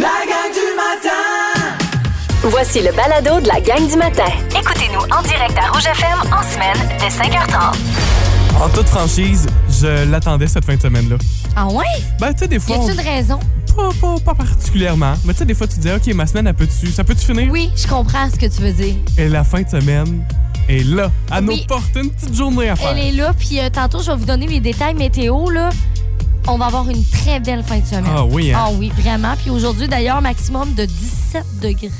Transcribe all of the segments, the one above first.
La gang du matin! Voici le balado de la gang du matin. Écoutez-nous en direct à Rouge FM en semaine dès 5h30. En toute franchise, je l'attendais cette fin de semaine-là. Ah ouais? Ben, tu sais, des Y fois. a-t-il une raison? Pas, pas, pas particulièrement. Mais tu sais, des fois, tu dis, OK, ma semaine, elle peut-tu, ça peut-tu finir? Oui, je comprends ce que tu veux dire. Et la fin de semaine est là, à Oui. nos portes, une petite journée à faire. Elle est là, puis euh, tantôt, je vais vous donner les détails météo, là. On va avoir une très belle fin de semaine. Ah oui, hein? Ah oui, vraiment. Puis aujourd'hui, d'ailleurs, maximum de 17 degrés.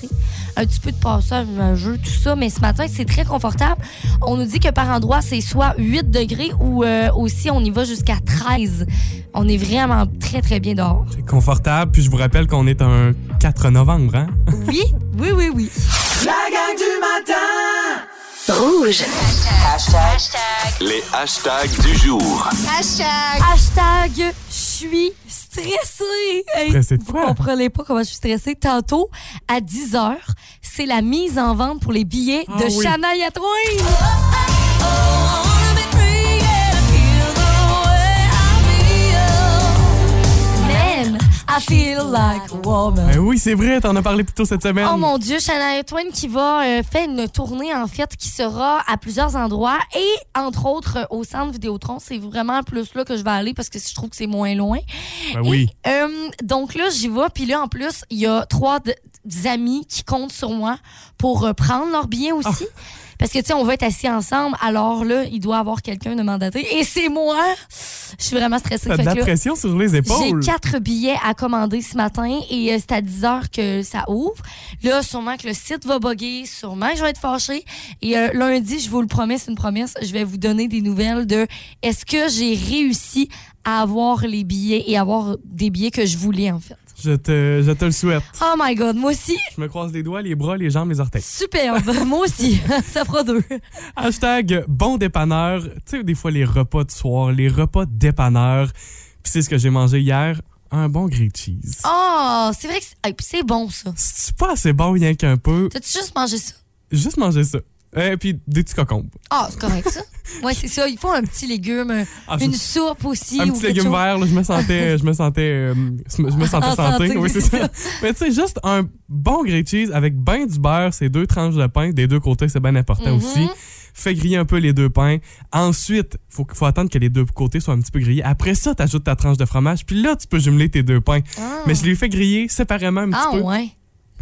Un petit peu de passage, un jeu, tout ça. Mais ce matin, c'est très confortable. On nous dit que par endroit, c'est soit 8 degrés ou euh, aussi, on y va jusqu'à 13. On est vraiment très, très bien dehors. C'est confortable, puis je vous rappelle qu'on est un 4 novembre, hein? Oui, oui, oui, oui. La gang du matin! Rouge. Les hashtags du jour. Hashtag, je suis stressée. Hey, Stressée de vous quoi? comprenez pas comment je suis stressée. Tantôt, à 10 h, c'est la mise en vente pour les billets Ah de oui. Shania Twain. Man, I feel like a woman. Ben oui, c'est vrai, t'en as parlé plus tôt cette semaine. Oh mon Dieu, Shania Twain qui va euh, faire une tournée en fait qui sera à plusieurs endroits et entre autres euh, au centre Vidéotron. C'est vraiment plus là que je vais aller parce que je trouve que c'est moins loin. Ben oui. Et, euh, donc là, j'y vais. Puis là, en plus, il y a trois amis qui comptent sur moi pour euh, prendre leur billet aussi. Ah. Parce que, tu sais, on va être assis ensemble. Alors là, il doit y avoir quelqu'un de mandaté. Et c'est moi! Je suis vraiment stressée. T'as de la là, pression sur les j'ai épaules. quatre billets à commander ce matin et euh, c'est à 10 heures que ça ouvre. Là, sûrement que le site va bugger, sûrement que je vais être fâchée. Et euh, lundi, je vous le promets, c'est une promesse, je vais vous donner des nouvelles de est-ce que j'ai réussi à avoir les billets et avoir des billets que je voulais, en fait. Je te, je te le souhaite. Oh my God, moi aussi, Je me croise les doigts, les bras, les jambes, les orteils. superbe. moi aussi, ça fera deux. Hashtag bon dépanneur. Tu sais, des fois, les repas de soir, les repas de dépanneur. Puis c'est ce que j'ai mangé hier, un bon grilled cheese. Oh, c'est vrai que c'est hey, puis c'est bon, ça. C'est pas assez bon, rien qu'un peu. T'as-tu juste mangé ça? Juste manger ça. Et puis des petits cocombes. Ah, c'est correct, ça. Ouais, c'est ça. Il faut un petit légume, Ah, une soupe aussi. un ou petit légume vert, là, je me sentais, je me sentais, euh, je me sentais En santé. santé, Oui, c'est ça. Mais tu sais, juste un bon grilled cheese avec ben du beurre, c'est deux tranches de pain, des deux côtés, c'est bien important Mhm. aussi. Fais griller un peu les deux pains. Ensuite, faut, faut attendre que les deux côtés soient un petit peu grillés. Après ça, t'ajoutes ta tranche de fromage, puis là, tu peux jumeler tes deux pains. Ah. Mais je les fais griller séparément un petit Ah peu. ouais.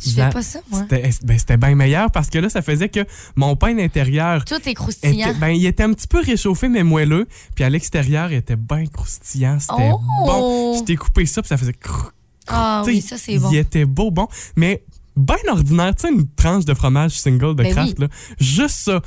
Je fais pas ça, moi. C'était ben, c'était bien meilleur parce que là, ça faisait que mon pain intérieur Tout est croustillant. était, ben, il était un petit peu réchauffé, mais moelleux. Puis à l'extérieur, il était bien croustillant. C'était Oh! bon. Je t'ai coupé ça, puis ça faisait. Ah oui, ça c'est bon. Il était beau, bon. Mais bien ordinaire. Tu sais, une tranche de fromage single de Ben oui. là. Juste ça.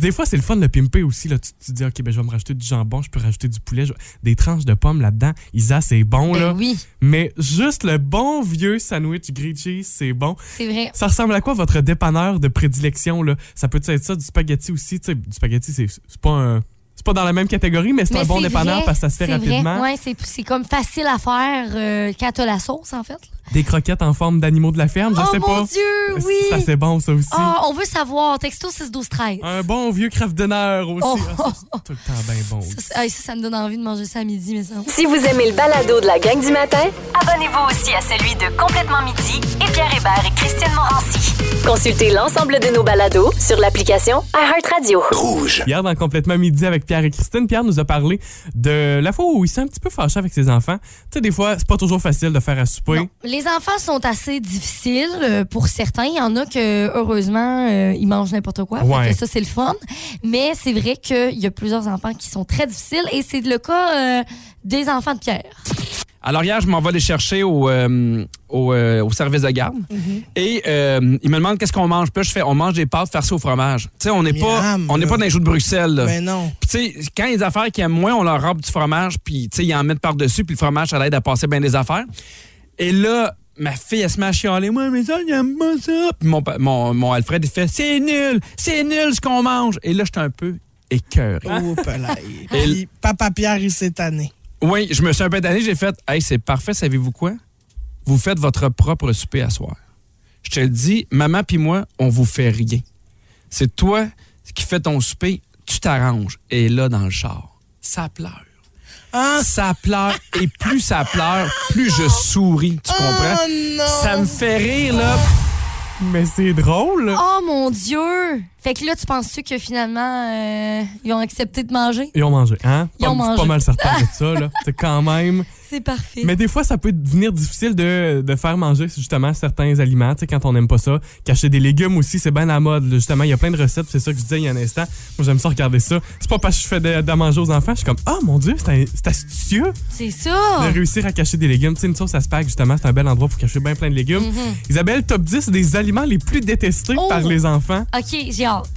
Des fois, c'est le fun de le pimper aussi. Là. Tu te dis, OK, ben, je vais me rajouter du jambon, je peux rajouter du poulet, je- des tranches de pommes là-dedans. Isa, c'est bon, là. Ben oui, Mais juste le bon vieux sandwich grilled cheese, c'est bon. c'est vrai. Ça ressemble à quoi votre dépanneur de prédilection? Là? Ça peut être ça, du spaghetti aussi? Tu sais, du spaghetti, c'est c'est pas un. C'est pas dans la même catégorie, mais c'est un bon c'est dépanneur vrai, parce que ça se fait c'est rapidement. Ouais, c'est, c'est comme facile à faire euh, quand t'as la sauce, en fait. Des croquettes en forme d'animaux de la ferme, je oh sais mon pas. Dieu, oui! C'est assez bon, ça aussi. Ah, on veut savoir. Texto 6 12 13 Un bon vieux craft dinner aussi. Oh. Ah, ça, c'est tout le temps bien bon. Ça, c'est- hey, ça, ça me donne envie de manger ça à midi, mais ça. Si vous aimez le balado de la gang du matin, Abonnez-vous aussi à celui de Complètement Midi Pierre Hébert et Christine Morancy. consultez l'ensemble de nos balados sur l'application iHeartRadio. Rouge. Hier, dans Complètement Midi avec Pierre et Christine, Pierre nous a parlé de la fois où il s'est un petit peu fâché avec ses enfants. Tu sais, des fois, c'est pas toujours facile de faire à souper. Non. Les enfants sont assez difficiles euh, pour certains. Il y en a que, heureusement, euh, ils mangent n'importe quoi. Fait Ouais. que ça, c'est le fun. Mais c'est vrai qu'il y a plusieurs enfants qui sont très difficiles et c'est le cas euh, des enfants de Pierre. Alors hier, je m'en vais les chercher au, euh, au, euh, au service de garde. Et euh, ils me demandent qu'est-ce qu'on mange. Puis là, je fais, on mange des pâtes farcies au fromage. Tu sais, on n'est pas, on n'est pas dans les joues de Bruxelles. là. Ben non. Puis tu sais, quand des affaires qui aiment moins, on leur robe du fromage, puis tu sais, ils en mettent par-dessus, puis le fromage, ça l'aide à passer bien des affaires. Et là, ma fille, elle se met à chialer. Moi, mais ça, j'aime pas ça. Puis mon, mon, mon Alfred, il fait, c'est nul, c'est nul ce qu'on mange. Et là, j'étais un peu écœuré. Oh. Puis Papa Pierre, il s'est tanné. Oui, je me suis un peu tanné, j'ai fait Hey, c'est parfait, savez-vous quoi? Vous faites votre propre souper à soir. Je te le dis, maman puis moi, on vous fait rien. C'est toi qui fais ton souper, tu t'arranges. Et là, dans le char, ça pleure. Ah. Ça pleure. Et plus ça pleure, plus je souris. Tu comprends? Oh non! Ça me fait rire, là. Mais c'est drôle. Oh mon Dieu! Fait que là, tu penses-tu que finalement, euh, ils ont accepté de manger? Ils ont mangé, hein? Ils ont pas, mangé. pas mal certain de ça, là. C'est quand même. C'est parfait. Mais des fois, ça peut devenir difficile de, de faire manger justement certains aliments, tu sais, quand on n'aime pas ça. Cacher des légumes aussi, c'est bien la mode. Justement, il y a plein de recettes, c'est ça que je disais il y a un instant. Moi, j'aime ça regarder ça. C'est pas parce que je fais de, de manger aux enfants, je suis comme, ah mon Dieu, c'est astucieux C'est ça! de réussir à cacher des légumes. Tu sais, une sauce à spag, justement, c'est un bel endroit pour cacher bien plein de légumes. Isabelle, top 10 des aliments les plus détestés Oh! par les enfants. OK, j'ai hâte.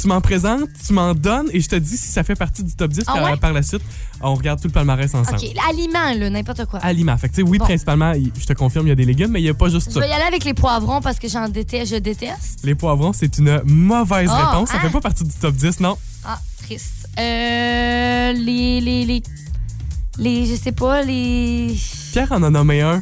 Tu m'en présentes, tu m'en donnes et je te dis si ça fait partie du top 10 Ah par la suite. On regarde tout le palmarès ensemble. OK, aliment, là, n'importe quoi. Aliments. Fait que, tu sais, oui, Bon. principalement, je te confirme, il y a des légumes, mais il n'y a pas juste Je ça. vais y aller avec les poivrons parce que j'en déteste, je déteste? Les poivrons, c'est une mauvaise Ah, réponse. Ça hein? fait pas partie du top 10, non? Ah, triste. Euh, les, les, les, les, je sais pas, les... Pierre en a nommé un.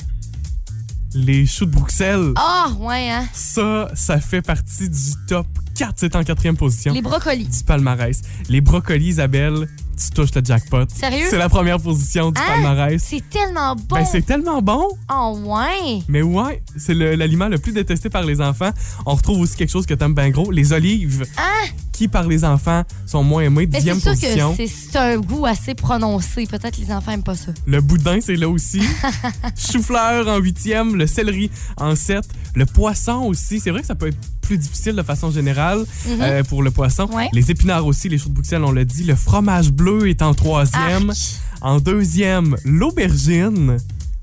Les choux de Bruxelles. Ah, ouais, hein? Ça, ça fait partie du top 4. C'est en quatrième position. Les brocolis. Du palmarès. Les brocolis, Isabelle, tu touches le jackpot. Sérieux? C'est la première position du Hein? palmarès. C'est tellement bon. Ben, c'est tellement bon. Oh, ouais. Mais ouais, c'est le- l'aliment le, plus détesté par les enfants. On retrouve aussi quelque chose que t'aimes bien gros, les olives, Hein? Qui par les enfants sont moins aimés? Mais Dixième sûr position. que c'est- un goût assez prononcé. Peut-être les enfants aiment pas ça. Le boudin, c'est là aussi. Chou-fleur en huitième, le céleri en sept, le poisson aussi. C'est vrai que ça peut être plus difficile de façon générale euh, pour le poisson. Ouais. Les épinards aussi, les choux de Bruxelles, on l'a dit. Le fromage bleu est en troisième. Arc. En deuxième, l'aubergine.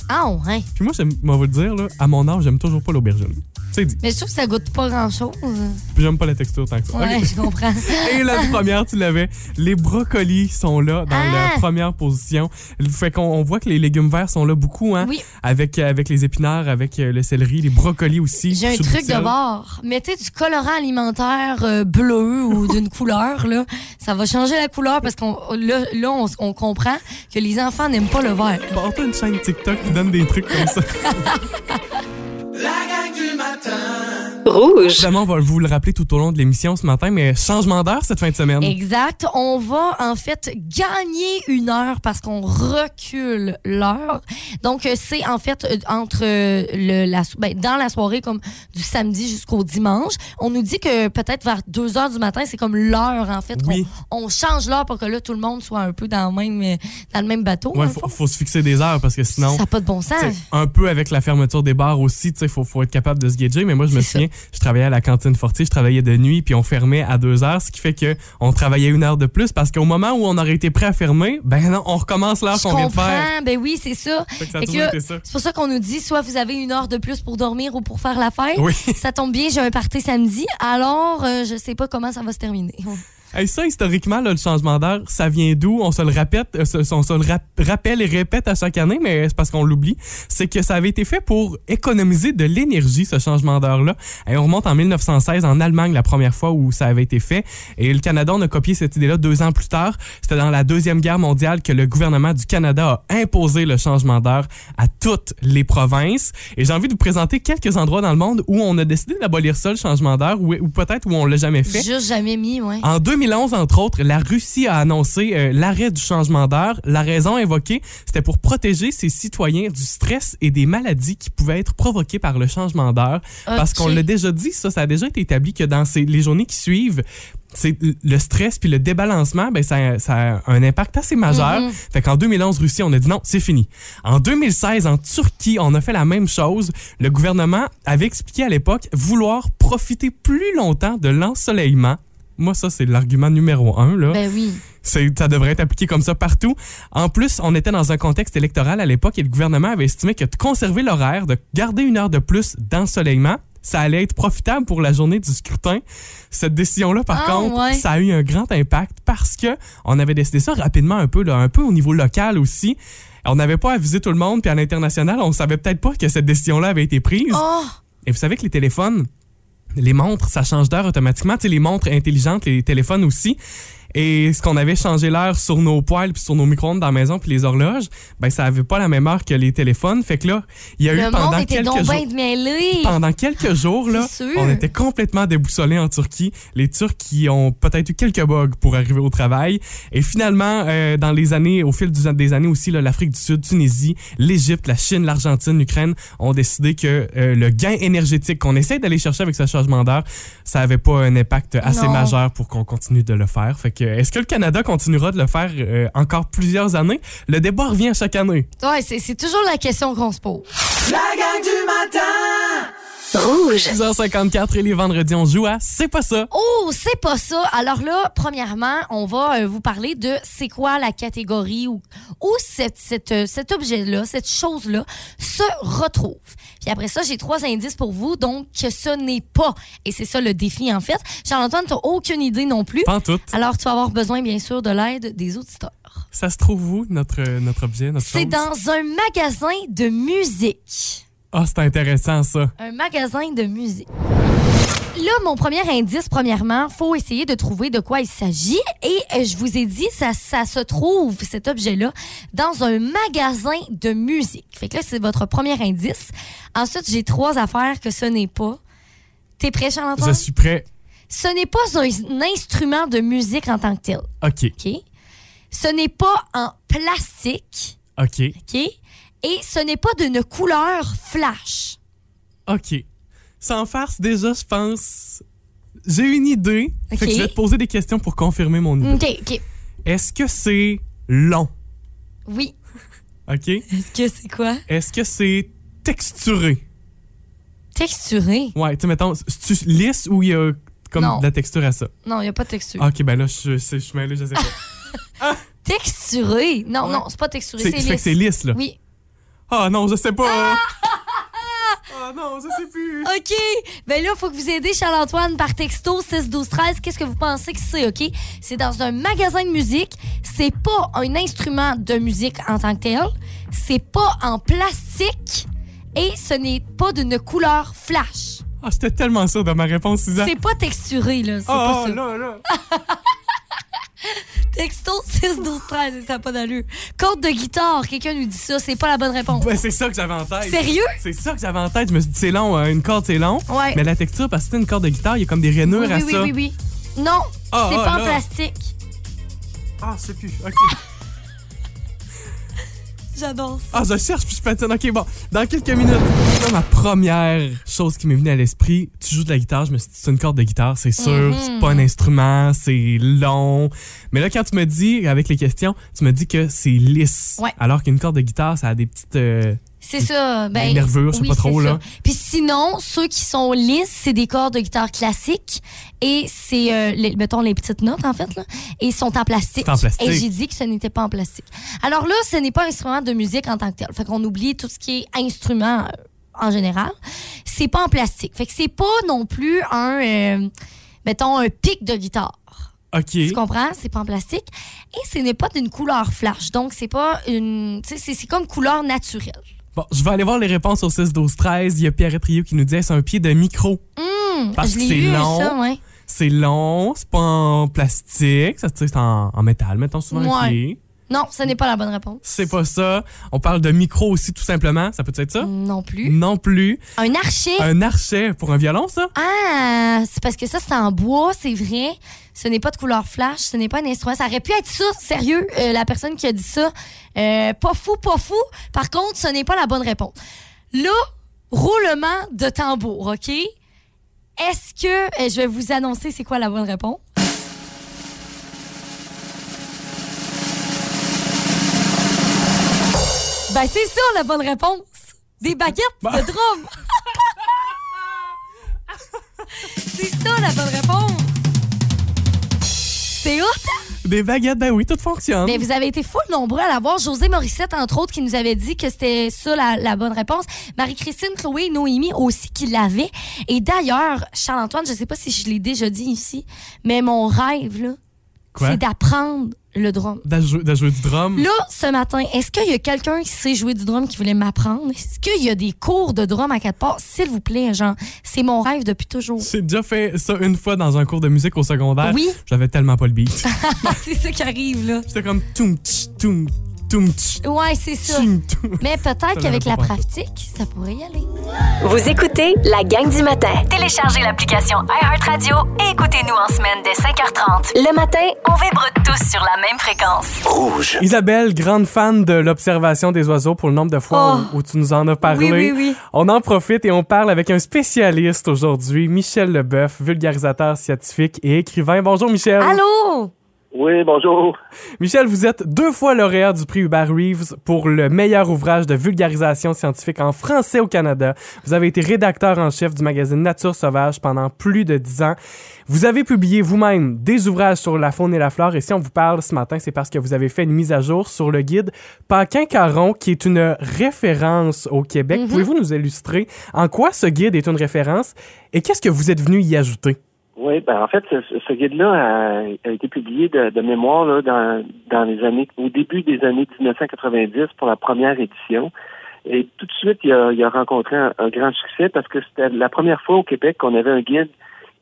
Ah, ouais. Puis moi, j'aime- moi, vous le dire, là, à mon âge, j'aime toujours pas l'aubergine. C'est dit. Mais je trouve que ça goûte pas grand-chose. Puis j'aime pas la texture tant que ça. Ouais, je comprends. Et la première, tu l'avais. Les brocolis sont là dans Ah! la première position. Fait qu'on on voit que les légumes verts sont là beaucoup, hein? Oui. Avec, avec les épinards, avec euh, le céleri, les brocolis aussi. J'ai un truc de bord. Mettez du colorant alimentaire euh, bleu ou d'une couleur, là. Ça va changer la couleur parce qu'on là, là, on, on comprend que les enfants n'aiment pas le vert. Porte une chaîne TikTok qui donne des trucs comme ça. La gang du matin. Rouge. Évidemment, on va vous le rappeler tout au long de l'émission ce matin, mais changement d'heure cette fin de semaine. Exact. On va en fait gagner une heure parce qu'on recule l'heure. Donc euh, c'est en fait euh, entre euh, le, la, ben, dans la soirée comme du samedi jusqu'au dimanche. On nous dit que peut-être vers 2 heures du matin, c'est comme l'heure en fait. Oui. On, change l'heure pour que là tout le monde soit un peu dans le même, dans le même bateau. Ouais, le faut, se fixer des heures parce que sinon. Ça n'a pas de bon sens. Un peu avec la fermeture des bars aussi, il faut, faut être capable de se gager. Mais moi, je me souviens, je travaillais à la cantine Fortier, je travaillais de nuit, puis on fermait à deux heures, ce qui fait que on travaillait une heure de plus parce qu'au moment où on aurait été prêt à fermer, ben non, on recommence l'heure qu'on vient de faire. ben oui, c'est ça. C'est pour ça qu'on nous dit soit vous avez une heure de plus pour dormir ou pour faire la fête. Oui. Ça tombe bien, j'ai un party samedi, alors euh, je sais pas comment ça va se terminer. Hey, ça, historiquement, là, le changement d'heure, ça vient d'où? On se le répète, euh, on se le rap- rappelle et répète à chaque année, mais c'est parce qu'on l'oublie. C'est que ça avait été fait pour économiser de l'énergie, ce changement d'heure-là. Et on remonte en 1916 en Allemagne, la première fois où ça avait été fait. Et le Canada, on a copié cette idée-là deux ans plus tard. C'était dans la Deuxième Guerre mondiale que le gouvernement du Canada a imposé le changement d'heure à toutes les provinces. Et j'ai envie de vous présenter quelques endroits dans le monde où on a décidé d'abolir ça, le changement d'heure, ou, ou peut-être où on l'a jamais fait. Juste jamais mis, ouais. En 2011, entre autres, la Russie a annoncé euh, l'arrêt du changement d'heure. La raison invoquée, c'était pour protéger ses citoyens du stress et des maladies qui pouvaient être provoquées par le changement d'heure. Parce qu'on l'a déjà dit, ça, ça a déjà été établi que dans ces, les journées qui suivent, c'est le stress puis le débalancement, ben ça, ça a un impact assez majeur. Mhm. Fait qu'en 2011, Russie, on a dit non, c'est fini. En 2016, en Turquie, on a fait la même chose. Le gouvernement avait expliqué à l'époque vouloir profiter plus longtemps de l'ensoleillement. Moi, ça, c'est l'argument numéro un. Là. Ben oui. Ça devrait être appliqué comme ça partout. En plus, on était dans un contexte électoral à l'époque et le gouvernement avait estimé que de conserver l'horaire, de garder une heure de plus d'ensoleillement, ça allait être profitable pour la journée du scrutin. Cette décision-là, par Ah, contre, ouais. ça a eu un grand impact parce que on avait décidé ça rapidement un peu, là, un peu au niveau local aussi. On n'avait pas avisé tout le monde, puis à l'international, on savait peut-être pas que cette décision-là avait été prise. Oh! Et vous savez que les téléphones, les montres, ça change d'heure automatiquement. Tu sais, les montres intelligentes, les téléphones aussi. Et ce qu'on avait changé l'heure sur nos poêles puis sur nos micro-ondes dans la maison puis les horloges, ben ça avait pas la même heure que les téléphones. Fait que là, il y a eu pendant était quelques jours. Pendant quelques jours, là, on était complètement déboussolés en Turquie. Les Turcs qui ont peut-être eu quelques bugs pour arriver au travail. Et finalement, euh, dans les années, au fil des années aussi, l'Afrique du Sud, Tunisie, l'Égypte, la Chine, l'Argentine, l'Ukraine ont décidé que euh, le gain énergétique qu'on essaie d'aller chercher avec ce changement d'heure, ça avait pas un impact assez Non. majeur pour qu'on continue de le faire. Fait que, est-ce que le Canada continuera de le faire euh, encore plusieurs années? Le débat revient chaque année. Ouais, c'est c'est toujours la question qu'on se pose. La gang du matin Rouge. 6h54 et les vendredis, on joue à C'est pas ça. Oh, c'est pas ça. Alors là, premièrement, on va euh, vous parler de c'est quoi la catégorie où, où cette, cette, euh, cet objet-là, cette chose-là se retrouve. Puis après ça, j'ai trois indices pour vous, donc que ce n'est pas. Et c'est ça le défi, en fait. Charles-Antoine, t'as aucune idée non plus. Pas en tout. Alors, tu vas avoir besoin, bien sûr, de l'aide des auditeurs. Ça se trouve où, notre, notre objet, notre C'est dans un magasin de musique. Ah, c'est intéressant, ça. Un magasin de musique. Là, mon premier indice, premièrement, faut essayer de trouver de quoi il s'agit. Et euh, je vous ai dit, ça, ça se trouve, cet objet-là, dans un magasin de musique. Fait que là, c'est votre premier indice. Ensuite, j'ai trois affaires que ce n'est pas. T'es prêt, Je Charles-Antoine? suis prêt. Ce n'est pas un, un instrument de musique en tant que tel. OK. OK? Ce n'est pas en plastique. OK. OK? Et ce n'est pas d'une couleur flash. OK. Sans farce, déjà, je pense. J'ai une idée. OK. Fait que je vais te poser des questions pour confirmer mon idée. OK, OK. Est-ce que c'est long? Oui. OK? Est-ce que c'est quoi? Est-ce que c'est texturé? Texturé? Ouais, tu sais, mettons, c'est-tu lisse ou il y a comme Non. de la texture à ça? Non, il n'y a pas de texture. OK, ben là, je, suis mêlé, je sais pas. Texturé? Non, Ouais. non, c'est pas texturé, C'est fait que lisse. c'est lisse, là. Oui. Ah non, je sais pas. Ah non, je sais plus. OK. Ben là, il faut que vous aidiez Charles-Antoine par texto 6 12 13. Qu'est-ce que vous pensez que c'est, OK? C'est dans un magasin de musique. C'est pas un instrument de musique en tant que tel. C'est pas en plastique. Et ce n'est pas d'une couleur flash. Ah, j'étais tellement sûr de ma réponse, Suzanne. C'est pas texturé, là. C'est Ah, pas ça. là, là. Texto 6 12 13, ça n'a pas d'allure. Corde de guitare, quelqu'un nous dit ça. C'est pas la bonne réponse. Ben, c'est ça que j'avais en tête. Sérieux? C'est ça que j'avais en tête. Je me suis dit, c'est long, euh, une corde, c'est long. Ouais. Mais la texture, parce que c'est une corde de guitare, il y a comme des rainures oui, à oui, oui, ça. oui, oui. Non, Ah, c'est ah, pas en plastique. Ah, sais plus. OK. J'adore ça. Ah, je cherche puis je patine. OK, bon. Dans quelques minutes, là, ma première chose qui m'est venue à l'esprit, tu joues de la guitare. Je me suis dit, c'est une corde de guitare, c'est sûr. Mhm. C'est pas un instrument, c'est long. Mais là, quand tu me dis, avec les questions, tu me dis que c'est lisse. Ouais. Alors qu'une corde de guitare, ça a des petites. euh, C'est ça. Ben, Des nervures, oui, pas trop, c'est là. ça. Puis sinon, ceux qui sont lisses, c'est des cordes de guitare classiques. Et c'est, euh, les- mettons, les petites notes, en fait, là. Et ils sont en plastique. C'est en plastique. Et j'ai dit que ce n'était pas en plastique. Alors là, ce n'est pas un instrument de musique en tant que tel. Fait qu'on oublie tout ce qui est instrument euh, en général. C'est pas en plastique. Fait que c'est pas non plus un, euh, mettons, un pic de guitare. OK. Tu comprends? C'est pas en plastique. Et ce n'est pas d'une couleur flash. Donc, c'est pas une. Tu sais, c'est- c'est comme couleur naturelle. Bon, je vais aller voir les réponses au 6, 12, 13. Il y a Pierre Trio qui nous dit, c'est un pied de micro? Hum, Parce que c'est long. ouais. C'est long, c'est pas en plastique. Ça, c'est en, en métal, mettons souvent un Ouais. pied. Non, ce n'est pas la bonne réponse. C'est pas ça. On parle de micro aussi, tout simplement. Ça peut être ça? Non plus. Non plus. Un archet. Un archet pour un violon, ça? Ah, c'est parce que ça, c'est en bois, c'est vrai. Ce n'est pas de couleur flash, ce n'est pas un instrument. Ça aurait pu être ça, sérieux, euh, la personne qui a dit ça. Euh, pas fou, pas fou. Par contre, ce n'est pas la bonne réponse. Là, roulement de tambour, OK? Est-ce que euh, je vais vous annoncer c'est quoi la bonne réponse? Ben, c'est ça la bonne réponse. Des baguettes de drum. c'est ça la bonne réponse. C'est hot, hein? Des baguettes, ben oui, tout fonctionne. Mais vous avez été full nombreux à l'avoir. José Morissette, entre autres, qui nous avait dit que c'était ça la, la bonne réponse. Marie-Christine, Chloé, Noémie aussi qui l'avaient. Et d'ailleurs, Charles-Antoine, je sais pas si je l'ai déjà dit ici, mais mon rêve, là, c'est d'apprendre Le drum. de jouer, de jouer du drum. Là, ce matin, est-ce qu'il y a quelqu'un qui sait jouer du drum qui voulait m'apprendre? Est-ce qu'il y a des cours de drum à quatre parts? S'il vous plaît, genre, c'est mon rêve depuis toujours. J'ai déjà fait ça une fois dans un cours de musique au secondaire. Oui. J'avais tellement pas le beat. c'est ça qui arrive, là. C'était comme toum tch, toum Ouais, c'est ça. Mais peut-être qu'avec la pratique, ça pourrait y aller. Vous écoutez la gang du matin. Téléchargez l'application iHeartRadio et écoutez-nous en semaine dès 5h30. Le matin, On vibre tous sur la même fréquence. Rouge. Isabelle, grande fan de l'observation des oiseaux pour le nombre de fois Oh. où, où tu nous en as parlé. Oui, oui, oui. On en profite et on parle avec un spécialiste aujourd'hui, Michel Leboeuf, vulgarisateur scientifique et écrivain. Bonjour Michel. Allô? Oui, bonjour. Michel, vous êtes deux fois lauréat du prix Hubert Reeves pour le meilleur ouvrage de vulgarisation scientifique en français au Canada. Vous avez été rédacteur en chef du magazine Nature Sauvage pendant plus de dix ans. Vous avez publié vous-même des ouvrages sur la faune et la flore et si on vous parle ce matin, c'est parce que vous avez fait une mise à jour sur le guide Paquin-Caron qui est une référence au Québec. Mhm. Pouvez-vous nous illustrer en quoi ce guide est une référence et qu'est-ce que vous êtes venu y ajouter? Oui, ben en fait, ce, ce guide-là a, a été publié de, de mémoire là, dans, dans les années, au début des années 1990 pour la première édition. Et tout de suite, il a, il a rencontré un, un grand succès parce que c'était la première fois au Québec qu'on avait un guide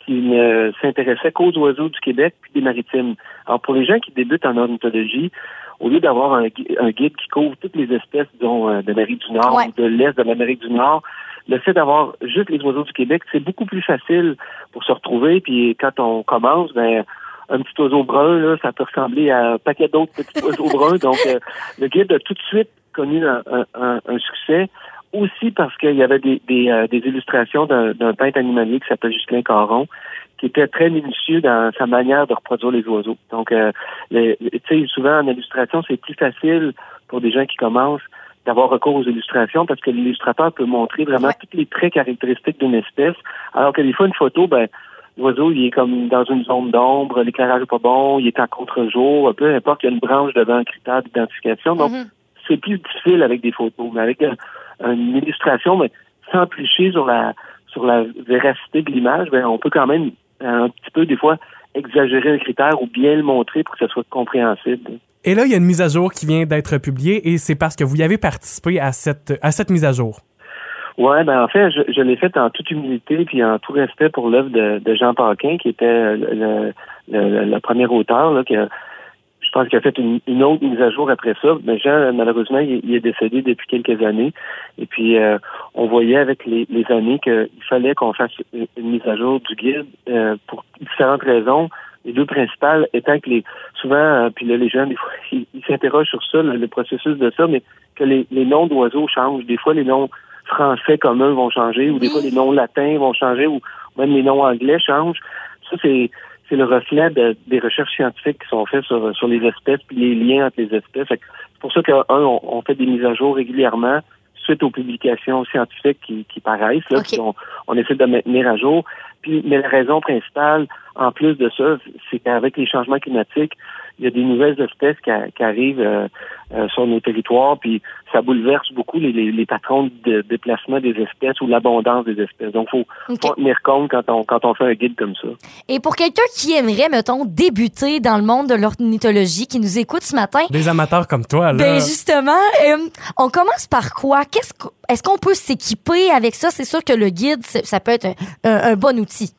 qui ne s'intéressait qu'aux oiseaux du Québec puis des maritimes. Alors pour les gens qui débutent en ornithologie, au lieu d'avoir un, un guide qui couvre toutes les espèces, disons, euh, d'Amérique du Nord Ouais. ou de l'Est de l'Amérique du Nord, le fait d'avoir juste les oiseaux du Québec, c'est beaucoup plus facile pour se retrouver. Puis quand on commence, ben un petit oiseau brun, là, ça peut ressembler à un paquet d'autres petits oiseaux bruns. Donc euh, le guide a tout de suite connu un, un- un- succès. Aussi parce qu'il y avait des, des, euh, des illustrations d'un peintre animalier qui s'appelle Justin Caron, qui était très minutieux dans sa manière de reproduire les oiseaux. Donc, euh, tu sais, souvent en illustration, c'est plus facile pour des gens qui commencent d'avoir recours aux illustrations parce que l'illustrateur peut montrer vraiment Ouais. tous les traits caractéristiques d'une espèce, alors que des fois, une photo, ben, l'oiseau, il est comme dans une zone d'ombre, l'éclairage est pas bon, il est en contre-jour, peu importe, il y a une branche devant un critère d'identification. Donc, Mhm. c'est plus difficile avec des photos, mais avec un- une illustration, mais sans plucher sur la sur la véracité de l'image, ben, on peut quand même euh, un petit peu des fois exagérer un critère ou bien le montrer pour que ça soit compréhensible. Et là, il y a une mise à jour qui vient d'être publiée et c'est parce que vous y avez participé à cette, à cette mise à jour. Ouais, ben en fait, je, je l'ai fait en toute humilité puis en tout respect pour l'œuvre de, de Jean Paquin, qui était le, le, premier auteur, là, qui a, je pense qu'il a fait une, une autre mise à jour après ça. Mais Jean, malheureusement, il, il est décédé depuis quelques années. Et puis, euh, on voyait avec les, les années qu'il fallait qu'on fasse une, une mise à jour du guide euh, pour différentes raisons. Les deux principales étant que les souvent, euh, puis là, les gens, des fois, ils s'interrogent sur ça, le, le processus de ça, mais que les, les noms d'oiseaux changent. Des fois, les noms français communs vont changer, ou des fois les noms latins vont changer, ou même les noms anglais changent. Ça, c'est c'est le reflet de- des recherches scientifiques qui sont faites sur, sur les espèces, puis les liens entre les espèces. C'est pour ça qu'un, on, on fait des mises à jour régulièrement suite aux publications scientifiques qui, qui paraissent, là, puis on, on essaie de maintenir à jour. Puis, mais la raison principale, en plus de ça, c'est qu'avec les changements climatiques, il y a des nouvelles espèces qui, a- qui arrivent euh, euh, sur nos territoires, puis ça bouleverse beaucoup les, les, les patrons de déplacement des espèces ou l'abondance des espèces. Donc, faut, OK. faut en tenir compte quand on, quand on fait un guide comme ça. Et pour quelqu'un qui aimerait, mettons, débuter dans le monde de l'ornithologie, qui nous écoute ce matin, Des amateurs comme toi, là. Ben justement, euh, on commence par quoi? Qu'est-ce qu'- Est-ce qu'on peut s'équiper avec ça? C'est sûr que le guide, ça peut être un, un- un bon outil.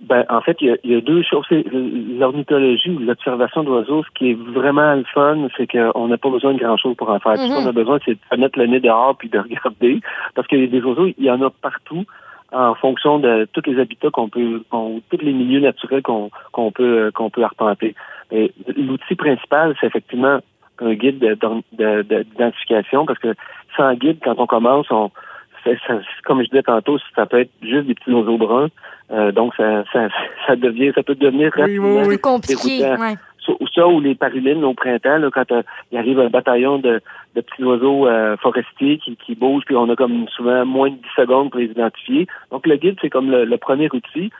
Ben, en fait, il y y a deux choses. C'est L'ornithologie ou l'observation d'oiseaux, ce qui est vraiment le fun, c'est qu'on n'a pas besoin de grand-chose pour en faire. Tout ce Mhm. qu'on a besoin, c'est de mettre le nez dehors puis de regarder. Parce que des oiseaux, il y en a partout en fonction de tous les habitats qu'on peut, qu'on- tous les milieux naturels qu'on qu'on peut, qu'on peut arpenter. L'outil principal, c'est effectivement un guide d'identification parce que sans guide, quand on commence, on, ça- ça- comme je disais tantôt, ça peut être juste des petits oiseaux bruns. Euh, donc ça, ça, ça devient, ça peut devenir Oui. Plus compliqué. ouais. Ça, ou ça ou les parulines au printemps, là, quand euh, il arrive un bataillon de, de petits oiseaux euh, forestiers qui, qui bougent, puis on a comme souvent moins de 10 secondes pour les identifier. Donc le guide, c'est comme le, le premier outil.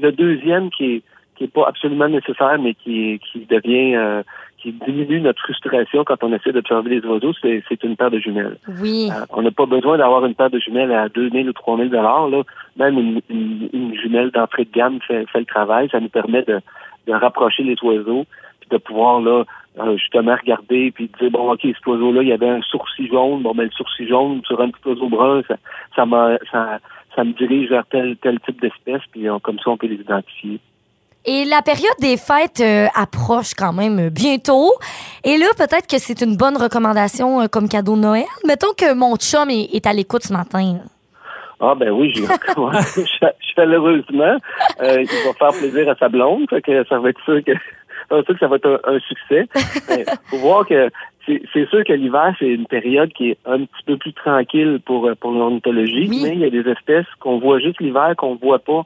Le deuxième qui est qui est pas absolument nécessaire, mais qui, qui devient euh, qui diminue notre frustration quand on essaie d'observer les oiseaux, c'est c'est une paire de jumelles. Oui. Euh, on n'a pas besoin d'avoir une paire de jumelles à 2000 ou 3000 dollars. Là, même une, une, une jumelle d'entrée de gamme fait, fait le travail. Ça nous permet de, de rapprocher les oiseaux. puis de pouvoir là euh, justement regarder puis dire bon ok cet oiseau là il y avait un sourcil jaune bon ben le sourcil jaune sur un petit oiseau brun ça ça ça ça me dirige vers tel tel type d'espèce puis comme ça on peut les identifier. Et la période des fêtes euh, approche quand même bientôt. Et là, peut-être que c'est une bonne recommandation euh, comme cadeau de Noël. Mettons que mon chum est, est à l'écoute ce matin. Ah ben oui, j'ai chaleureusement. Euh, il va faire plaisir à sa blonde, fait que ça va être sûr que, ça va être sûr que ça va être un, un succès. Mais faut voir que c'est sûr que l'hiver, c'est une période qui est un petit peu plus tranquille pour, euh, pour l'ornithologie, Oui. mais il y a des espèces qu'on voit juste l'hiver, qu'on voit pas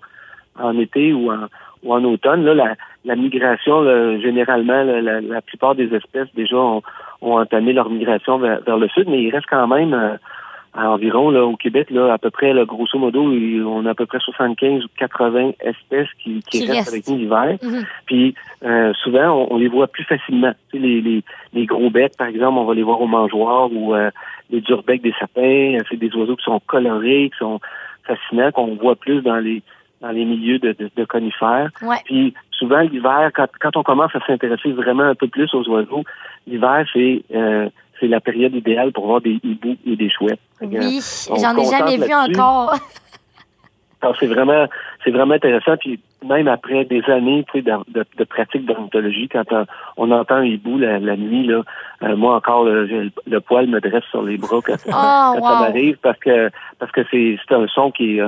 en été ou en, ou en automne. Là, la, la migration, là, généralement, la, la, la plupart des espèces déjà ont, ont entamé leur migration vers, vers le sud, mais il reste quand même euh, à environ là, au Québec, là, à peu près, là, grosso modo, on a à peu près 75 ou 80 espèces qui, qui, Qui restent avec nous l'hiver. Mhm. Puis euh, souvent, on, on les voit plus facilement. Tu sais, les, les, les gros becs, par exemple, on va les voir au mangeoir ou euh, les durbecs des sapins. C'est des oiseaux qui sont colorés, qui sont fascinants, qu'on voit plus dans les dans les milieux de, de, de conifères. Ouais. Puis souvent l'hiver, quand, quand on commence à s'intéresser vraiment un peu plus aux oiseaux, l'hiver c'est euh, c'est la période idéale pour voir des hiboux et des chouettes. Oui, j'en ai jamais vu encore. Alors, c'est vraiment, c'est vraiment intéressant. Puis même après des années tu sais, de, de, de pratique d'ornithologie, quand on, on entend un hibou la, la nuit, là, euh, moi encore, j'ai le, le poil me dresse sur les bras quand, Oh, quand ça m'arrive parce que parce que c'est c'est un son qui est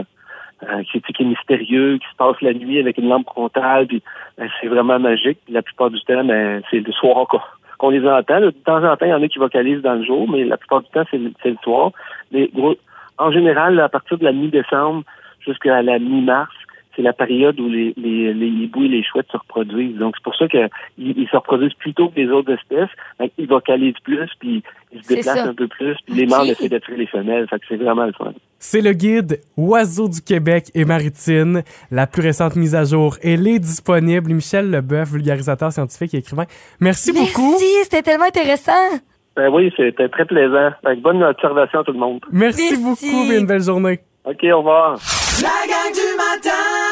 euh, qui, est- qui est mystérieux, qui se passe la nuit avec une lampe frontale. Puis ben, c'est vraiment magique. La plupart du temps, ben, c'est le soir qu'on les entend. De temps en temps, il y en a qui vocalisent dans le jour, mais la plupart du temps, c'est le, le soir. Mais en général, à partir de la mi-décembre jusqu'à la mi-mars, c'est la période où les, les, les hiboux et les chouettes se reproduisent. Donc, c'est pour ça qu'ils ils se reproduisent plus tôt que les autres espèces. Qu'ils vocalisent plus, puis ils se déplacent un peu plus, puis les mâles essaient d'attirer les femelles. Fait que c'est vraiment le fun. C'est le guide Oiseaux du Québec et Maritime. La plus récente mise à jour, elle est disponible. Michel Leboeuf, vulgarisateur scientifique et écrivain. Merci, beaucoup. Merci, c'était tellement intéressant. Ben oui, c'était très plaisant. Bonne observation à tout le monde. Merci, Merci. beaucoup et une belle journée. OK, au revoir. La gang du matin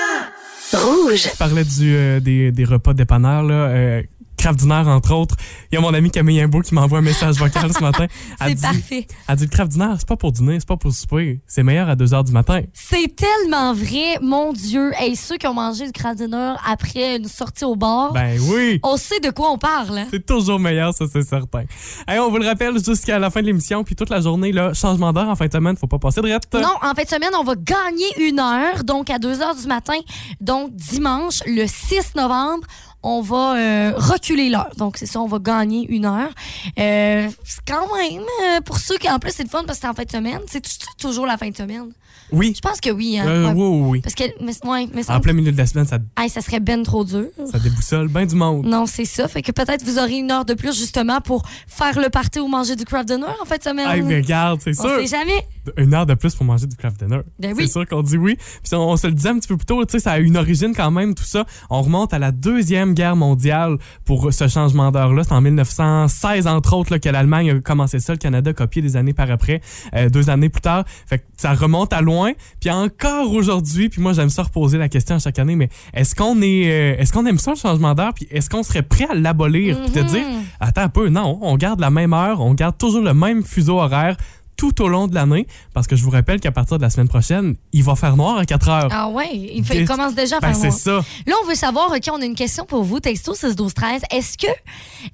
Rouge. Je parlais du, euh, des, des repas de dépanneur, là. Euh, Kraft Dinner, entre autres. Il y a mon ami Camille Imbeau qui m'envoie un message vocal ce matin. C'est parfait. Elle dit le Kraft Dinner, c'est pas pour dîner, c'est pas pour souper. C'est meilleur à 2 h du matin. C'est tellement vrai, mon Dieu. Et ceux qui ont mangé du craft dinner après une sortie au bar, Ben oui! on sait de quoi on parle. hein? C'est toujours meilleur, ça, c'est certain. Hey, on vous le rappelle jusqu'à la fin de l'émission, puis toute la journée, là, changement d'heure en fin de semaine, faut pas passer de rette. Non, en fin de semaine, on va gagner une heure, donc à 2 heures du matin. Donc, dimanche, le 6 novembre, on va euh, reculer l'heure. Donc, c'est ça, on va gagner une heure. Euh, c'est quand même, euh, pour ceux qui, en plus, c'est le fun parce que c'est en fin de semaine. C'est toujours la fin de semaine? Oui. Je pense que oui. Hein? Euh, Ouais. oui, oui, oui. Parce que, mais, ouais, mais ça, En plein milieu de la semaine, ça, Hey, ça serait ben trop dur. ça déboussole ben du monde. Non, c'est ça. Fait que peut-être vous aurez une heure de plus justement pour faire le party ou manger du craft dinner en fin de semaine. Hey, mais regarde, c'est on sûr. sait jamais. Une heure de plus pour manger du craft dinner. Ben c'est oui. sûr qu'on dit oui. Puis on, on se le disait un petit peu plus tôt, tu sais, ça a une origine quand même, tout ça. On remonte à la Deuxième Guerre mondiale pour ce changement d'heure-là. C'est en 1916, entre autres, là, que l'Allemagne a commencé ça. Le Canada a copié des années par après, euh, deux années plus tard. Fait que ça remonte à loin. Puis encore aujourd'hui, puis moi, j'aime ça reposer la question à chaque année, mais est-ce qu'on est, euh, est-ce qu'on aime ça, le changement d'heure? Puis est-ce qu'on serait prêt à l'abolir? Puis te Mhm. dire, attends un peu, non, on garde la même heure, on garde toujours le même fuseau horaire tout au long de l'année, parce que je vous rappelle qu'à partir de la semaine prochaine, il va faire noir à 4 heures. Ah ouais, il, fait- il Des- commence déjà à Ben, faire c'est noir. ça. Là, on veut savoir, OK, on a une question pour vous, texto 6 12 13 Est-ce que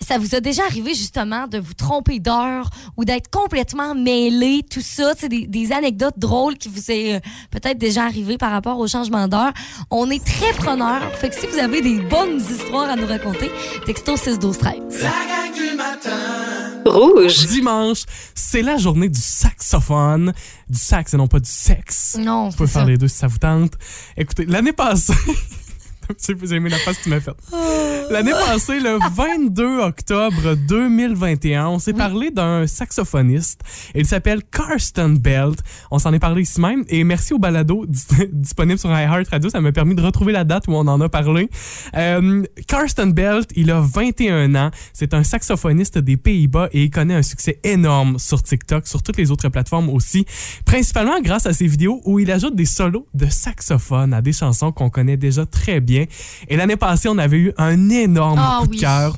ça vous a déjà arrivé justement de vous tromper d'heure ou d'être complètement mêlé, tout ça, c'est des, des anecdotes drôles qui vous est euh, peut-être déjà arrivé par rapport au changement d'heure. On est très preneurs. Fait que si vous avez des bonnes histoires à nous raconter, texto 6 12 13 La gang du matin Rouge. Dimanche, c'est la journée du saxophone. Du sax et non pas du sexe. Non, Vous pouvez faire ça. les deux si ça vous tente. Écoutez, l'année passée. Pas, j'ai aimé la face que tu m'as faite. L'année passée, le 22 octobre 2021, on s'est parlé d'un saxophoniste. Il s'appelle Karsten Belt. On s'en est parlé ici même. Et merci au balado dis- disponible sur iHeart Radio. Ça m'a permis de retrouver la date où on en a parlé. Euh, Karsten Belt, il a 21 ans. C'est un saxophoniste des Pays-Bas et il connaît un succès énorme sur TikTok, sur toutes les autres plateformes aussi. Principalement grâce à ses vidéos où il ajoute des solos de saxophone à des chansons qu'on connaît déjà très bien. Et l'année passée, on avait eu un énorme Ah coup oui. de cœur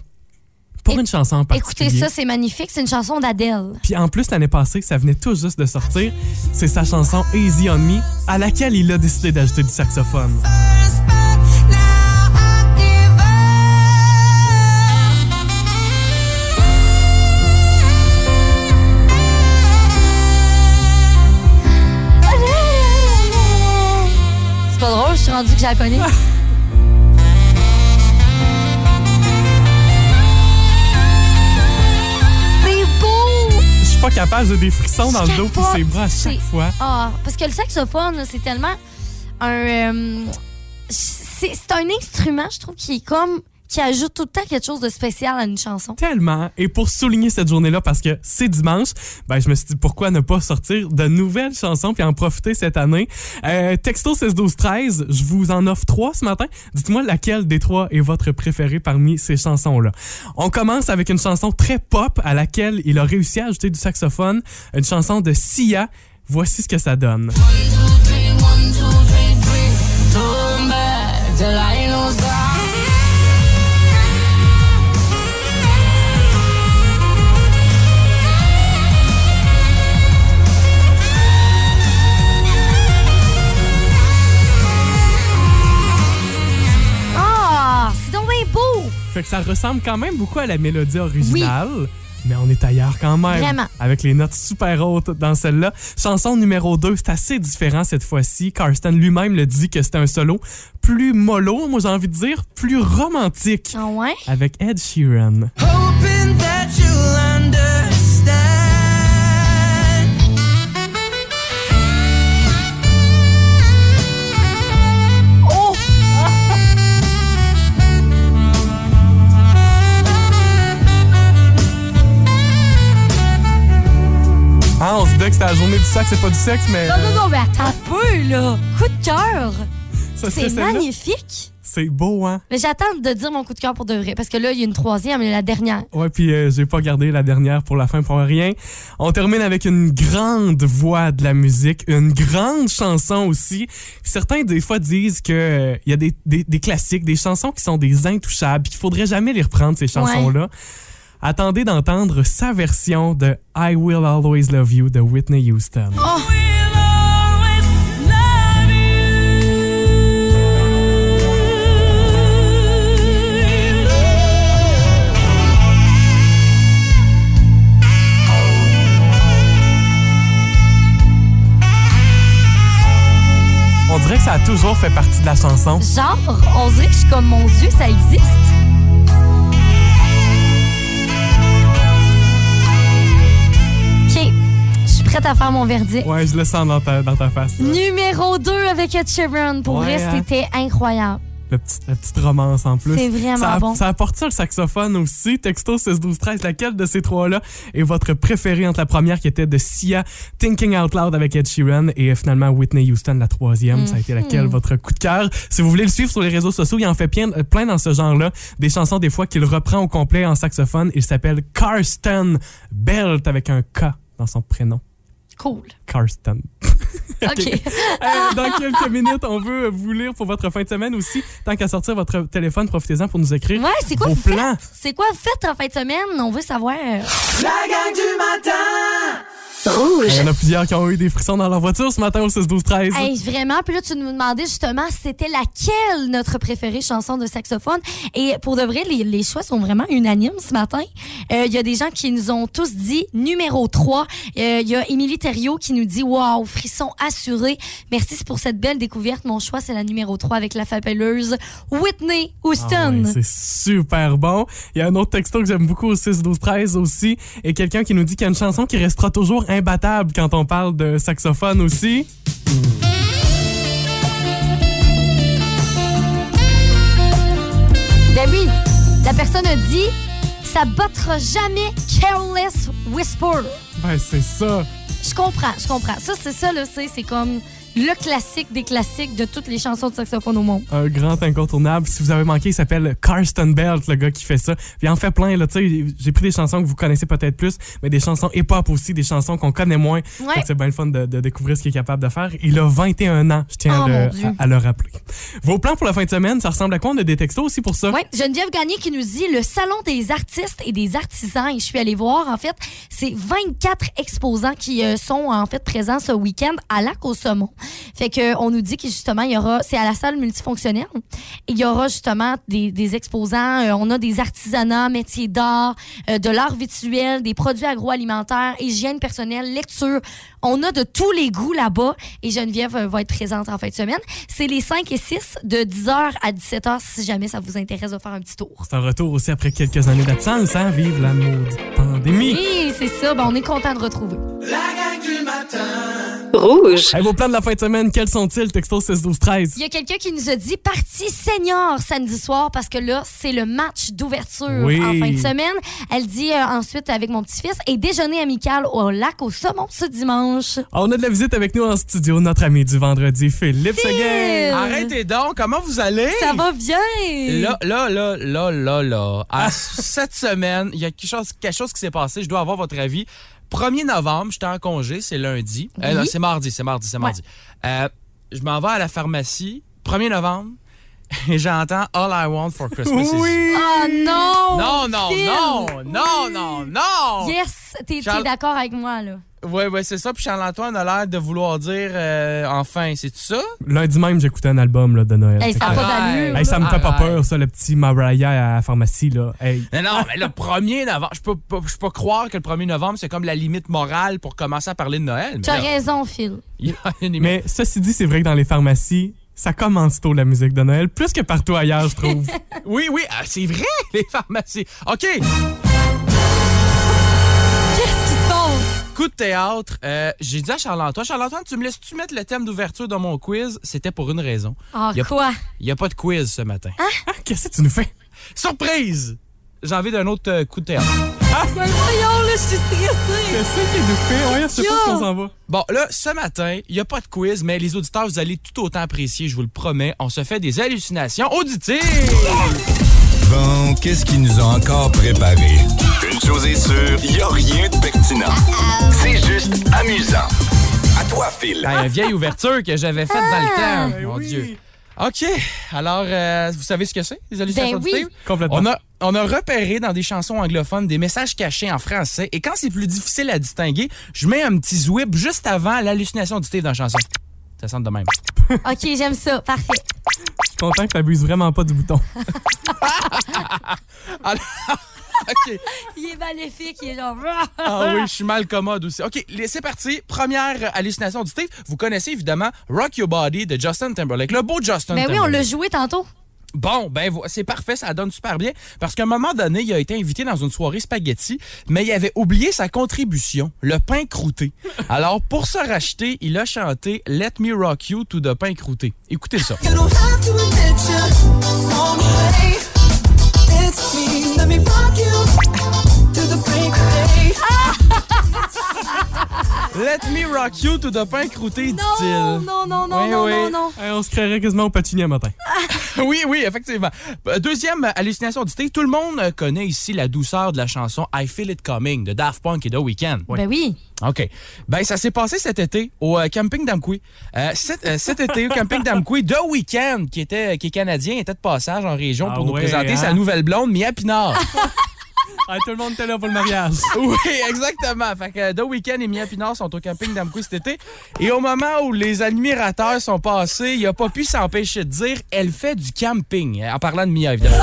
pour une chanson en particulier. Écoutez ça, c'est magnifique. C'est une chanson d'Adèle. Puis en plus, l'année passée, ça venait tout juste de sortir. C'est sa chanson Easy on Me, à laquelle il a décidé d'ajouter du saxophone. C'est pas drôle, je suis rendue que je la connais. Pas capable, j'ai des frissons dans le dos capote, ses bras à chaque fois. Ah, parce que le saxophone, c'est tellement un. euh, c'est un instrument, je trouve, qui est comme. Qui ajoute tout le temps quelque chose de spécial à une chanson. Tellement. Et pour souligner cette journée-là, parce que c'est dimanche, ben, je me suis dit pourquoi ne pas sortir de nouvelles chansons puis en profiter cette année? Euh, texto 16 12 13, je vous en offre trois ce matin. Dites-moi laquelle des trois est votre préférée parmi ces chansons-là. On commence avec une chanson très pop à laquelle il a réussi à ajouter du saxophone, une chanson de Sia. Voici ce que ça donne. Ah, Fait que ça ressemble quand même beaucoup à la mélodie originale. Mais on est ailleurs quand même. Vraiment. Avec les notes super hautes dans celle-là. Chanson numéro 2, c'est assez différent cette fois-ci. Karsten lui-même le dit que c'était un solo plus mollo, moi j'ai envie de dire, plus romantique. Ah ouais? Avec Ed Sheeran. Hoping Que c'était la journée du sexe, c'est pas du sexe, mais. Non, non, non, mais attends un peu, là! Coup de cœur! C'est magnifique! C'est beau, hein? Mais j'attends de dire mon coup de cœur pour de vrai, parce que là, il y a une troisième, mais la dernière. Ouais, puis euh, j'ai pas gardé la dernière pour la fin pour rien. On termine avec une grande voix de la musique, une grande chanson aussi. Certains des fois disent que euh, y a des, des, des classiques, des chansons qui sont des intouchables, qu'il faudrait jamais les reprendre ces chansons-là. Attendez d'entendre sa version de I Will Always Love You de Whitney Houston. Oh! On dirait que ça a toujours fait partie de la chanson. Genre, on dirait que je suis comme, mon Dieu, ça existe. Prête à faire mon verdict. Ouais, je le sens dans ta, dans ta face. là. Numéro 2 avec Ed Sheeran. Pour Ouais, vrai, hein? c'était incroyable. La petite, la petite romance en plus. C'est vraiment ça, bon. Ça apporte ça le saxophone aussi. Texto 16 12 13 laquelle de ces trois-là est votre préférée entre la première qui était de Sia, Thinking Out Loud avec Ed Sheeran et euh, finalement Whitney Houston, la troisième. Ça a été Mhm. laquelle votre coup de cœur? Si vous voulez le suivre sur les réseaux sociaux, il en fait plein, plein dans ce genre-là. Des chansons des fois qu'il reprend au complet en saxophone. Il s'appelle Karsten Belt avec un K dans son prénom. Cool. Karsten. OK. Euh, dans quelques minutes, on veut vous lire pour votre fin de semaine aussi. Tant qu'à sortir votre téléphone, profitez-en pour nous écrire Ouais, c'est quoi vos vous plans? C'est quoi vous faites en fin de semaine? On veut savoir. La gang du matin Rouge. Il y en a plusieurs qui ont eu des frissons dans leur voiture ce matin au 6 12 13 Hey, vraiment. Puis là, tu nous demandais justement c'était laquelle notre préférée chanson de saxophone? Et pour de vrai, les, les choix sont vraiment unanimes ce matin. Euh, Il y a des gens qui nous ont tous dit numéro 3. Euh, Il y a Émilie Thériault qui nous dit Waouh, frisson assuré. Merci pour cette belle découverte. Mon choix, c'est la numéro 3 avec la fabuleuse Whitney Ah Houston. ouais, c'est super bon. Il y a un autre texto que j'aime beaucoup au 6 12 13 aussi. Et quelqu'un qui nous dit qu'il y a une chanson qui restera toujours imbattable quand on parle de saxophone aussi. Ben oui, la personne a dit ça battra jamais Careless Whisper. Ben, c'est ça. Je comprends, je comprends. Ça, c'est ça, là, c'est comme le classique des classiques de toutes les chansons de saxophone au monde. Un grand incontournable. Si vous avez manqué, il s'appelle Karsten Belt, le gars qui fait ça. Puis il en fait plein, là. Tu sais, j'ai pris des chansons que vous connaissez peut-être plus, mais des chansons hip-hop aussi, des chansons qu'on connaît moins. Ouais. Donc, C'est bien le fun de, de découvrir ce qu'il est capable de faire. Il a 21 ans, je tiens Oh, le, à le rappeler. Vos plans pour la fin de semaine, ça ressemble à quoi? On a des textos aussi pour ça? Oui, Geneviève Gagné qui nous dit le salon des artistes et des artisans. Et je suis allée voir, en fait, c'est 24 exposants qui euh, sont en fait présents ce week-end à Lac au Saumon. Fait que on nous dit que justement il y aura, c'est à la salle multifonctionnelle. Et il y aura justement des, des exposants. euh, on a des artisanats, métiers d'art, euh, de l'art visuel, des produits agroalimentaires, hygiène personnelle, lecture. On a de tous les goûts là-bas. Et Geneviève euh, va être présente en fin de semaine. C'est les 5 et 6 de 10h à 17h si jamais ça vous intéresse de faire un petit tour. C'est un retour aussi après quelques années d'absence, hein? Vive la maudite pandémie. Oui, c'est ça. Ben, on est content de retrouver. La gang du matin. Rouge. Hey, vos plans de la fin de semaine, quels sont-ils? Texto 16 12 13 Il y a quelqu'un qui nous a dit partie senior samedi soir parce que là, c'est le match d'ouverture Oui. en fin de semaine. Elle dit euh, ensuite avec mon petit-fils et déjeuner amical au lac au saumon ce dimanche. Ah, On a de la visite avec nous en studio, notre ami du vendredi, Philippe Seguin. Arrêtez donc, comment vous allez? Ça va bien. Là, là, là, là, là, là. À cette semaine, il y a quelque chose, quelque chose qui s'est passé. Je dois avoir votre avis. 1er novembre, j'étais en congé, c'est lundi. Euh, non, c'est mardi, c'est mardi, c'est mardi. Euh, je m'en vais à la pharmacie, 1er novembre, et j'entends All I Want for Christmas is You. Oui! Oh non! Non, non, Phil! non, non, non, non! Yes, t'es t'es Charles- d'accord avec moi, là. Ouais, ouais, c'est ça. Puis Charles-Antoine a l'air de vouloir dire euh, enfin, c'est ça? Lundi même, j'écoutais un album là, de Noël. Hey, ça pas. Hey, ça me fait pas Arrête. peur, ça, le petit Mariah à la pharmacie. Là. Hey. Non, non, mais le 1er novembre, je peux, pas- je peux pas croire que le 1er novembre, c'est comme la limite morale pour commencer à parler de Noël. Mais Tu as là, raison, Phil. il y a une limite. Mais ceci dit, c'est vrai que dans les pharmacies, ça commence tôt la musique de Noël, plus que partout ailleurs, je trouve. Oui, oui, ah, c'est vrai, les pharmacies. OK, Qu'est-ce qui se passe? coup de théâtre. euh, J'ai dit à Charles-Antoine, Charles-Antoine, tu me laisses-tu mettre le thème d'ouverture dans mon quiz? C'était pour une raison. Ah, Y a- quoi? Il n'y a pas de quiz ce matin. ah, qu'est-ce que tu nous fais? Surprise! J'ai envie d'un autre euh, coup de théâtre. Mais voyons, là, je suis stressée. Qu'est-ce qu'il nous fait? Ouais, je sais pas Yo! où on s'en va. Bon, là, ce matin, il n'y a pas de quiz, mais les auditeurs, vous allez tout autant apprécier, je vous le promets. On se fait des hallucinations auditives! Bon, qu'est-ce qu'ils nous ont encore préparé? Une chose est sûre, il a rien de pertinent. C'est juste amusant. À toi, Phil. Ben, une vieille ouverture que j'avais faite dans le temps. Ben Mon oui. Dieu. OK. Alors, euh, vous savez ce que c'est, les hallucinations Ben oui. Complètement. On a, on a repéré dans des chansons anglophones des messages cachés en français. Et quand c'est plus difficile à distinguer, je mets un petit zwip juste avant l'hallucination auditive dans la chanson. Ça sonne de même. OK, j'aime ça. Parfait. Je suis content que t'abuses vraiment pas du bouton. OK. Il est maléfique, il est genre... Ah oui, je suis mal commode aussi. OK, c'est parti. Première hallucination auditive. Vous connaissez évidemment Rock Your Body de Justin Timberlake. Le beau Justin Ben oui, on l'a joué tantôt. Bon, ben vo- c'est parfait, ça donne super bien. Parce qu'à un moment donné, il a été invité dans une soirée spaghetti, mais il avait oublié sa contribution, le pain croûté. Alors, pour se racheter, il a chanté Let Me Rock You to the pain croûté. Écoutez ça. Let me rock you to the break of day. Let Me Rock You to the pain croûté, Non, dit-il. non, non, non, Oui, non, oui. non, non. Hey, on se créerait quasiment au patinier matin. oui, oui, effectivement. Euh, Deuxième hallucination auditive. Tout le monde connaît ici la douceur de la chanson I Feel It Coming de Daft Punk et The Weeknd. Ben oui. OK. Ben, ça s'est passé cet été au euh, camping d'Amqui. Euh, cet, euh, cet été au camping d'Amqui, The Weeknd, qui, était, qui est canadien, était de passage en région Ah pour nous présenter hein? sa nouvelle blonde, Mia Pinard. Hey, tout le monde était là pour le mariage. oui, exactement. Fait que The Weeknd et Mia Pinard sont au camping d'Amqui cet été. Et au moment où les admirateurs sont passés, il a pas pu s'empêcher de dire « Elle fait du camping », en parlant de Mia, évidemment.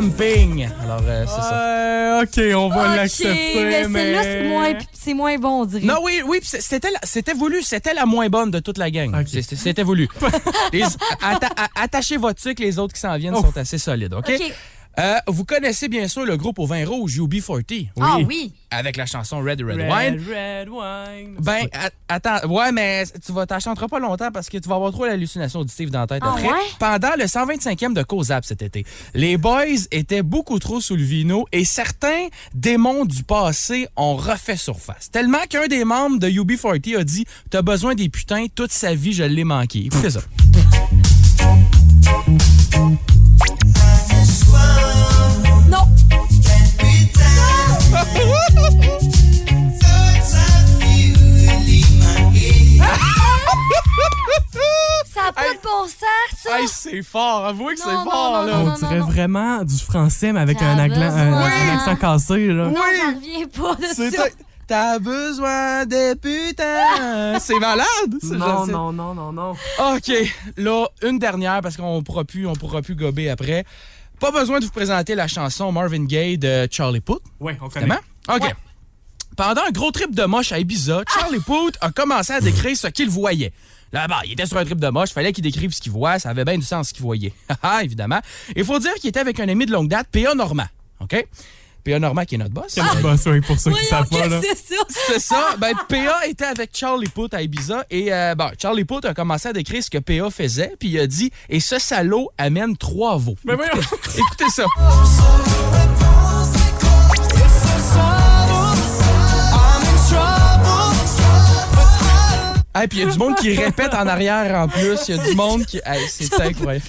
Camping. Alors, euh, c'est ça. OK, on va OK, l'accepter, mais c'est moins, c'est moins bon, on dirait. Non, oui, oui, c'était, la- c'était voulu. C'était la moins bonne de toute la gang. C'était voulu. Les- atta- a- attachez votre sucre, les autres qui s'en viennent Oh. sont assez solides, OK? OK. Euh, vous connaissez bien sûr le groupe au vin rouge, UB40. Ah oui. Avec la chanson Red Red, Red, Wine. red wine. Ben, attends, ouais, mais tu vas t'en chanteras pas longtemps parce que tu vas avoir trop l'hallucination auditive dans la tête Ah après. ouais? Pendant le 125e de COSAP cet été, les boys étaient beaucoup trop sous le vino et certains démons du passé ont refait surface. Tellement qu'un des membres de UB40 a dit T'as besoin des putains, toute sa vie, je l'ai manqué. Écoutez ça. ça? Hey, c'est fort, avouez que c'est non, fort, non, là. non, On non, dirait non. vraiment du français, mais avec un, agla- accent cassé. Là. Non, pas de C'est ça. ta- T'as besoin des putains. c'est malade. c'est- Non, non, non, non, non. OK, là, une dernière parce qu'on pourra plus, on pourra plus gober après. Pas besoin de vous présenter la chanson Marvin Gaye de Charlie Puth, Oui, on connaît. évidemment. OK. Pendant un gros trip de moche à Ibiza, Charlie Puth a commencé à décrire ce qu'il voyait. Là, bah, il était sur un trip de moche, fallait qu'il décrive ce qu'il voit, ça avait bien du sens ce qu'il voyait. Haha, évidemment. Il faut dire qu'il était avec un ami de longue date, P.A. Normand. OK? P.A. Normand qui est notre boss. C'est notre boss, oui, pour ceux qui savent pas. C'est ça? C'est ça. Ben, PA était avec Charlie Puth à Ibiza et euh, bon, Charlie Puth a commencé à décrire ce que PA faisait, puis il a dit Et ce salaud amène trois veaux. Mais voyons. Écoutez, écoutez ça. Et puis il y a du monde qui répète en arrière en plus. Il y a du monde qui. Hey, c'est incroyable.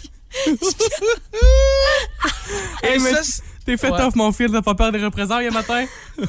Hey, mais ça, T'es fait Ouais. off, mon fils, t'as pas peur des représailles un matin?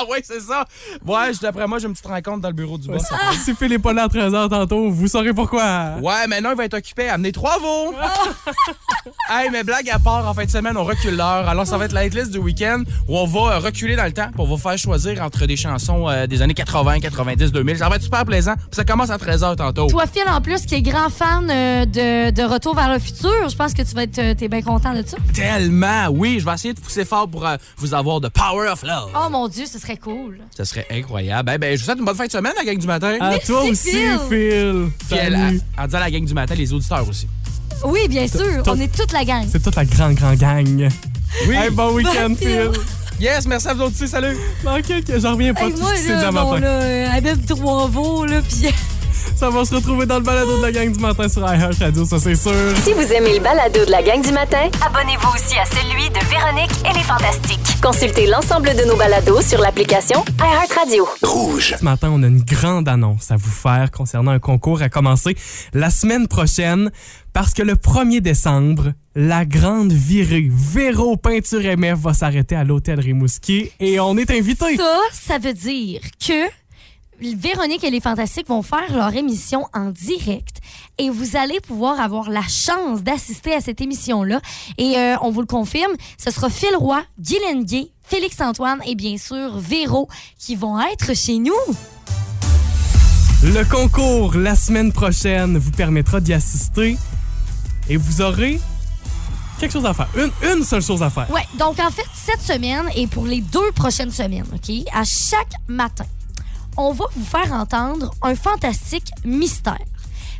Ah ouais, c'est ça. Ouais, je- d'après moi, j'ai une petite rencontre dans le bureau du boss. Si Phil est pas là à 13h tantôt, vous saurez pourquoi. Ouais, maintenant, il va être occupé à amener trois veaux. hey, mais blague à part, en fin de semaine, on recule l'heure. Alors, ça va être la hitlist du week-end où on va euh, reculer dans le temps pour vous faire choisir entre des chansons euh, des années 80, 90, 2000. Ça va être super plaisant. Puis ça commence à 13h tantôt. Toi, Phil, en plus, qui est grand fan euh, de, de Retour vers le futur, je pense que tu vas être, euh, t'es bien content de ça. Tellement, oui. Je vais essayer de pousser fort pour euh, vous avoir de Power of Love. Oh mon Dieu, ce serait cool. Ça serait incroyable. Ben, ben, je vous souhaite une bonne fin de semaine, la gang du matin. À Merci, toi aussi, Phil. Phil. Puis elle- Salut. en disant la gang du matin, les auditeurs aussi. Oui, bien sûr, on est toute la gang. C'est toute la grande, grande gang. Oui. Hey, bon week-end, Phil. Phil. Yes, merci à vous autres aussi. Salut. Ok, ok, j'en reviens pas Hey, de tout moi, ce qui s'est dit là, à bon, matin. là, euh, trois là, puis... Ça va se retrouver dans le balado de la gang du matin sur iHeart Radio, ça c'est sûr. Si vous aimez le balado de la gang du matin, Abonnez-vous aussi à celui de Véronique et les Fantastiques. consultez l'ensemble de nos balados sur l'application iHeartRadio. Rouge. Ce matin, on a une grande annonce à vous faire concernant un concours à commencer la semaine prochaine parce que le 1er décembre, la grande virée Véro Peinture MF va s'arrêter à l'hôtel Rimouski et on est invité. Ça, ça veut dire que Véronique et les Fantastiques vont faire leur émission en direct et vous allez pouvoir avoir la chance d'assister à cette émission-là. Et euh, on vous le confirme, ce sera Phil Roy, Guylaine Gay, Félix-Antoine et bien sûr Véro qui vont être chez nous. Le concours la semaine prochaine vous permettra d'y assister et vous aurez quelque chose à faire. Une, une seule chose à faire. Ouais, donc en fait, cette semaine et pour les deux prochaines semaines, OK, à chaque matin, on va vous faire entendre un fantastique mystère.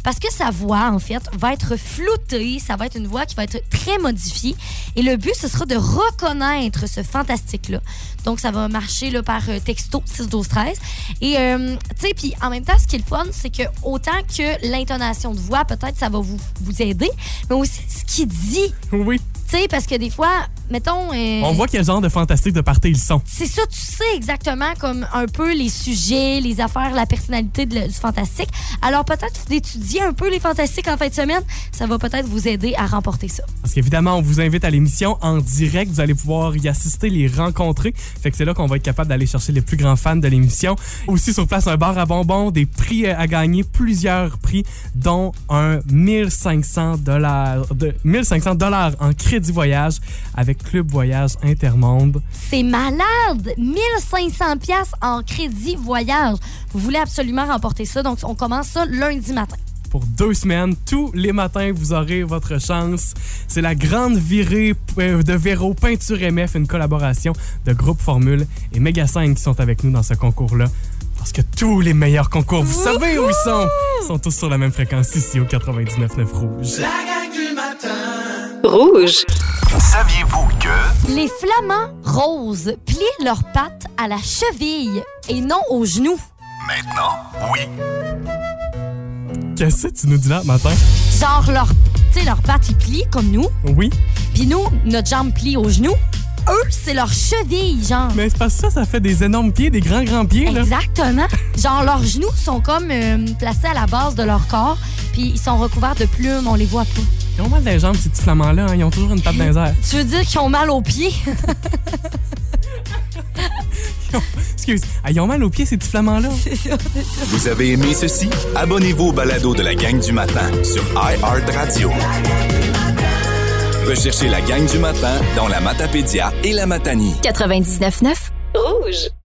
Parce que sa voix, en fait, va être floutée, ça va être une voix qui va être très modifiée. Et le but, ce sera de reconnaître ce fantastique-là. Donc, ça va marcher là, par euh, texto 6 12 13 Et, euh, tu sais, puis en même temps, ce qui est le fun, c'est que autant que l'intonation de voix, peut-être, ça va vous, vous aider, mais aussi ce qu'il dit. Oui. Tu sais, parce que des fois, mettons. euh, On voit quel genre de fantastique de party ils sont. c'est ça, tu sais exactement comme un peu les sujets, les affaires, la personnalité de du fantastique. Alors peut-être d'étudier un peu les fantastiques en fin de semaine, ça va peut-être vous aider à remporter ça. Parce qu'évidemment, on vous invite à l'émission en direct. Vous allez pouvoir y assister, les rencontrer. Fait que c'est là qu'on va être capable d'aller chercher les plus grands fans de l'émission. Aussi sur place, un bar à bonbons, des prix euh, à gagner, plusieurs prix, dont un 1500 dollars de 1500 dollars en crédit voyage avec Club Voyage Intermonde. C'est malade! 1500 pièces en crédit voyage. Vous voulez absolument remporter ça, donc on commence ça lundi matin. pour deux semaines. Tous les matins, vous aurez votre chance. C'est la grande virée euh, de Véro Peinture MF, une collaboration de Groupe Formule et Mega 5 qui sont avec nous dans ce concours-là. Parce que tous les meilleurs concours, vous savez où ils sont, sont tous sur la même fréquence ici au 99.9 Rouge. Rouge. Saviez-vous que... Les flamands roses plient leurs pattes à la cheville et non aux genoux. Maintenant, oui. Qu'est-ce que tu nous dis là, matin? Genre, leur, tu sais, leurs pattes, ils plient comme nous. Oui. Puis nous, notre jambe plie aux genoux. Eux, c'est leur cheville, genre. Mais c'est parce que ça, ça fait des énormes pieds, des grands, grands pieds, là. Exactement. Genre, leurs genoux sont comme euh, placés à la base de leur corps, puis ils sont recouverts de plumes, on les voit pas. Ils ont mal des jambes, ces petits flamands-là. hein. Ils ont toujours une patte dans les airs. Tu veux dire qu'ils ont mal aux pieds? Excuse. Ah, ils ont mal aux pieds, ces petits flamands-là? Vous avez aimé ceci? Abonnez-vous au balado de la gang du matin sur iHeartRadio. Recherchez la gang du matin dans la Matapédia et la Matanie. 99.9 Rouge.